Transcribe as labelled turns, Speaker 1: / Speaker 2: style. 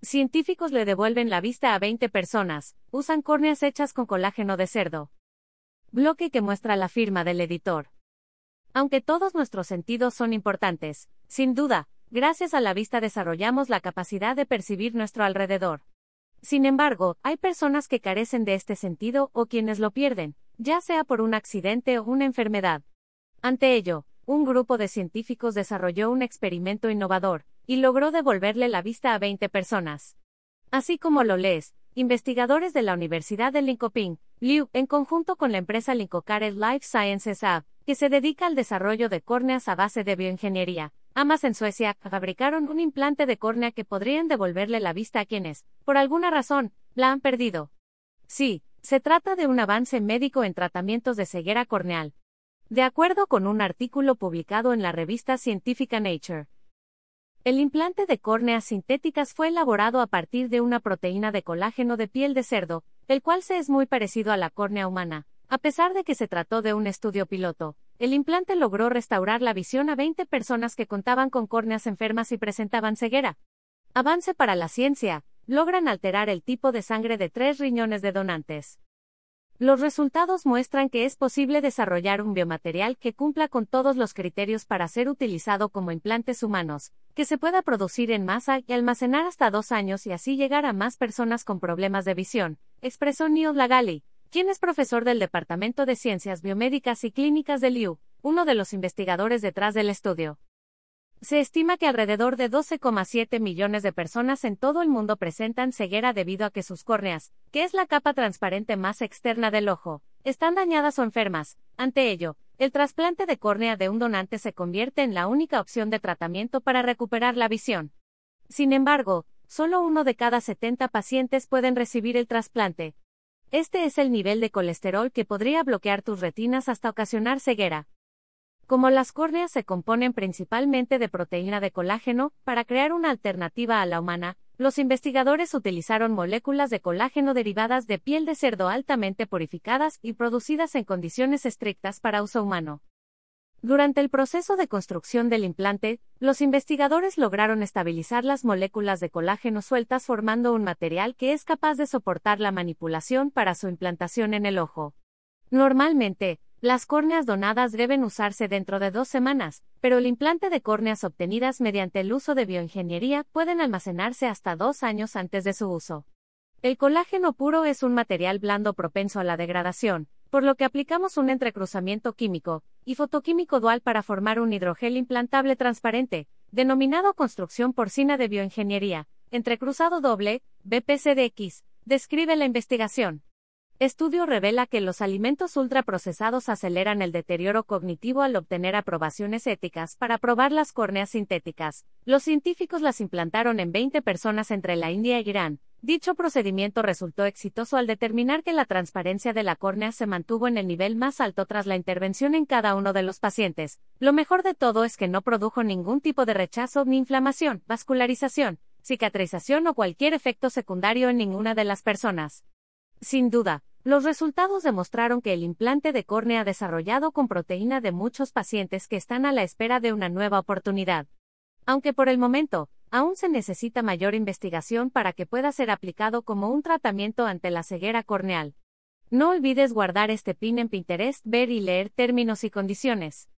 Speaker 1: Científicos le devuelven la vista a 20 personas, usan córneas hechas con colágeno de cerdo. Bloque que muestra la firma del editor. Aunque todos nuestros sentidos son importantes, sin duda, gracias a la vista desarrollamos la capacidad de percibir nuestro alrededor. Sin embargo, hay personas que carecen de este sentido o quienes lo pierden, ya sea por un accidente o una enfermedad. Ante ello, un grupo de científicos desarrolló un experimento innovador, y logró devolverle la vista a 20 personas. Así como lo lees, investigadores de la Universidad de Linköping, Liu, en conjunto con la empresa Linkocare Life Sciences AB, que se dedica al desarrollo de córneas a base de bioingeniería, Amas en Suecia fabricaron un implante de córnea que podrían devolverle la vista a quienes, por alguna razón, la han perdido. Sí, se trata de un avance médico en tratamientos de ceguera corneal. De acuerdo con un artículo publicado en la revista científica Nature, el implante de córneas sintéticas fue elaborado a partir de una proteína de colágeno de piel de cerdo, el cual se es muy parecido a la córnea humana. A pesar de que se trató de un estudio piloto, el implante logró restaurar la visión a 20 personas que contaban con córneas enfermas y presentaban ceguera. Avance para la ciencia, logran alterar el tipo de sangre de tres riñones de donantes. Los resultados muestran que es posible desarrollar un biomaterial que cumpla con todos los criterios para ser utilizado como implantes humanos, que se pueda producir en masa y almacenar hasta dos años y así llegar a más personas con problemas de visión, expresó Neil Lagali, quien es profesor del Departamento de Ciencias Biomédicas y Clínicas del IU, uno de los investigadores detrás del estudio. Se estima que alrededor de 12,7 millones de personas en todo el mundo presentan ceguera debido a que sus córneas, que es la capa transparente más externa del ojo, están dañadas o enfermas. Ante ello, el trasplante de córnea de un donante se convierte en la única opción de tratamiento para recuperar la visión. Sin embargo, solo uno de cada 70 pacientes pueden recibir el trasplante. Este es el nivel de colesterol que podría bloquear tus retinas hasta ocasionar ceguera. Como las córneas se componen principalmente de proteína de colágeno, para crear una alternativa a la humana, los investigadores utilizaron moléculas de colágeno derivadas de piel de cerdo altamente purificadas y producidas en condiciones estrictas para uso humano. Durante el proceso de construcción del implante, los investigadores lograron estabilizar las moléculas de colágeno sueltas formando un material que es capaz de soportar la manipulación para su implantación en el ojo. Normalmente, las córneas donadas deben usarse dentro de dos semanas, pero el implante de córneas obtenidas mediante el uso de bioingeniería pueden almacenarse hasta dos años antes de su uso. El colágeno puro es un material blando propenso a la degradación, por lo que aplicamos un entrecruzamiento químico y fotoquímico dual para formar un hidrogel implantable transparente, denominado construcción porcina de bioingeniería, entrecruzado doble, BPCDX, describe la investigación. Estudio revela que los alimentos ultraprocesados aceleran el deterioro cognitivo al obtener aprobaciones éticas para probar las córneas sintéticas. Los científicos las implantaron en 20 personas entre la India y Irán. Dicho procedimiento resultó exitoso al determinar que la transparencia de la córnea se mantuvo en el nivel más alto tras la intervención en cada uno de los pacientes. Lo mejor de todo es que no produjo ningún tipo de rechazo ni inflamación, vascularización, cicatrización o cualquier efecto secundario en ninguna de las personas. Sin duda, los resultados demostraron que el implante de córnea desarrollado con proteína de muchos pacientes que están a la espera de una nueva oportunidad. Aunque por el momento, aún se necesita mayor investigación para que pueda ser aplicado como un tratamiento ante la ceguera corneal. No olvides guardar este pin en Pinterest, ver y leer términos y condiciones.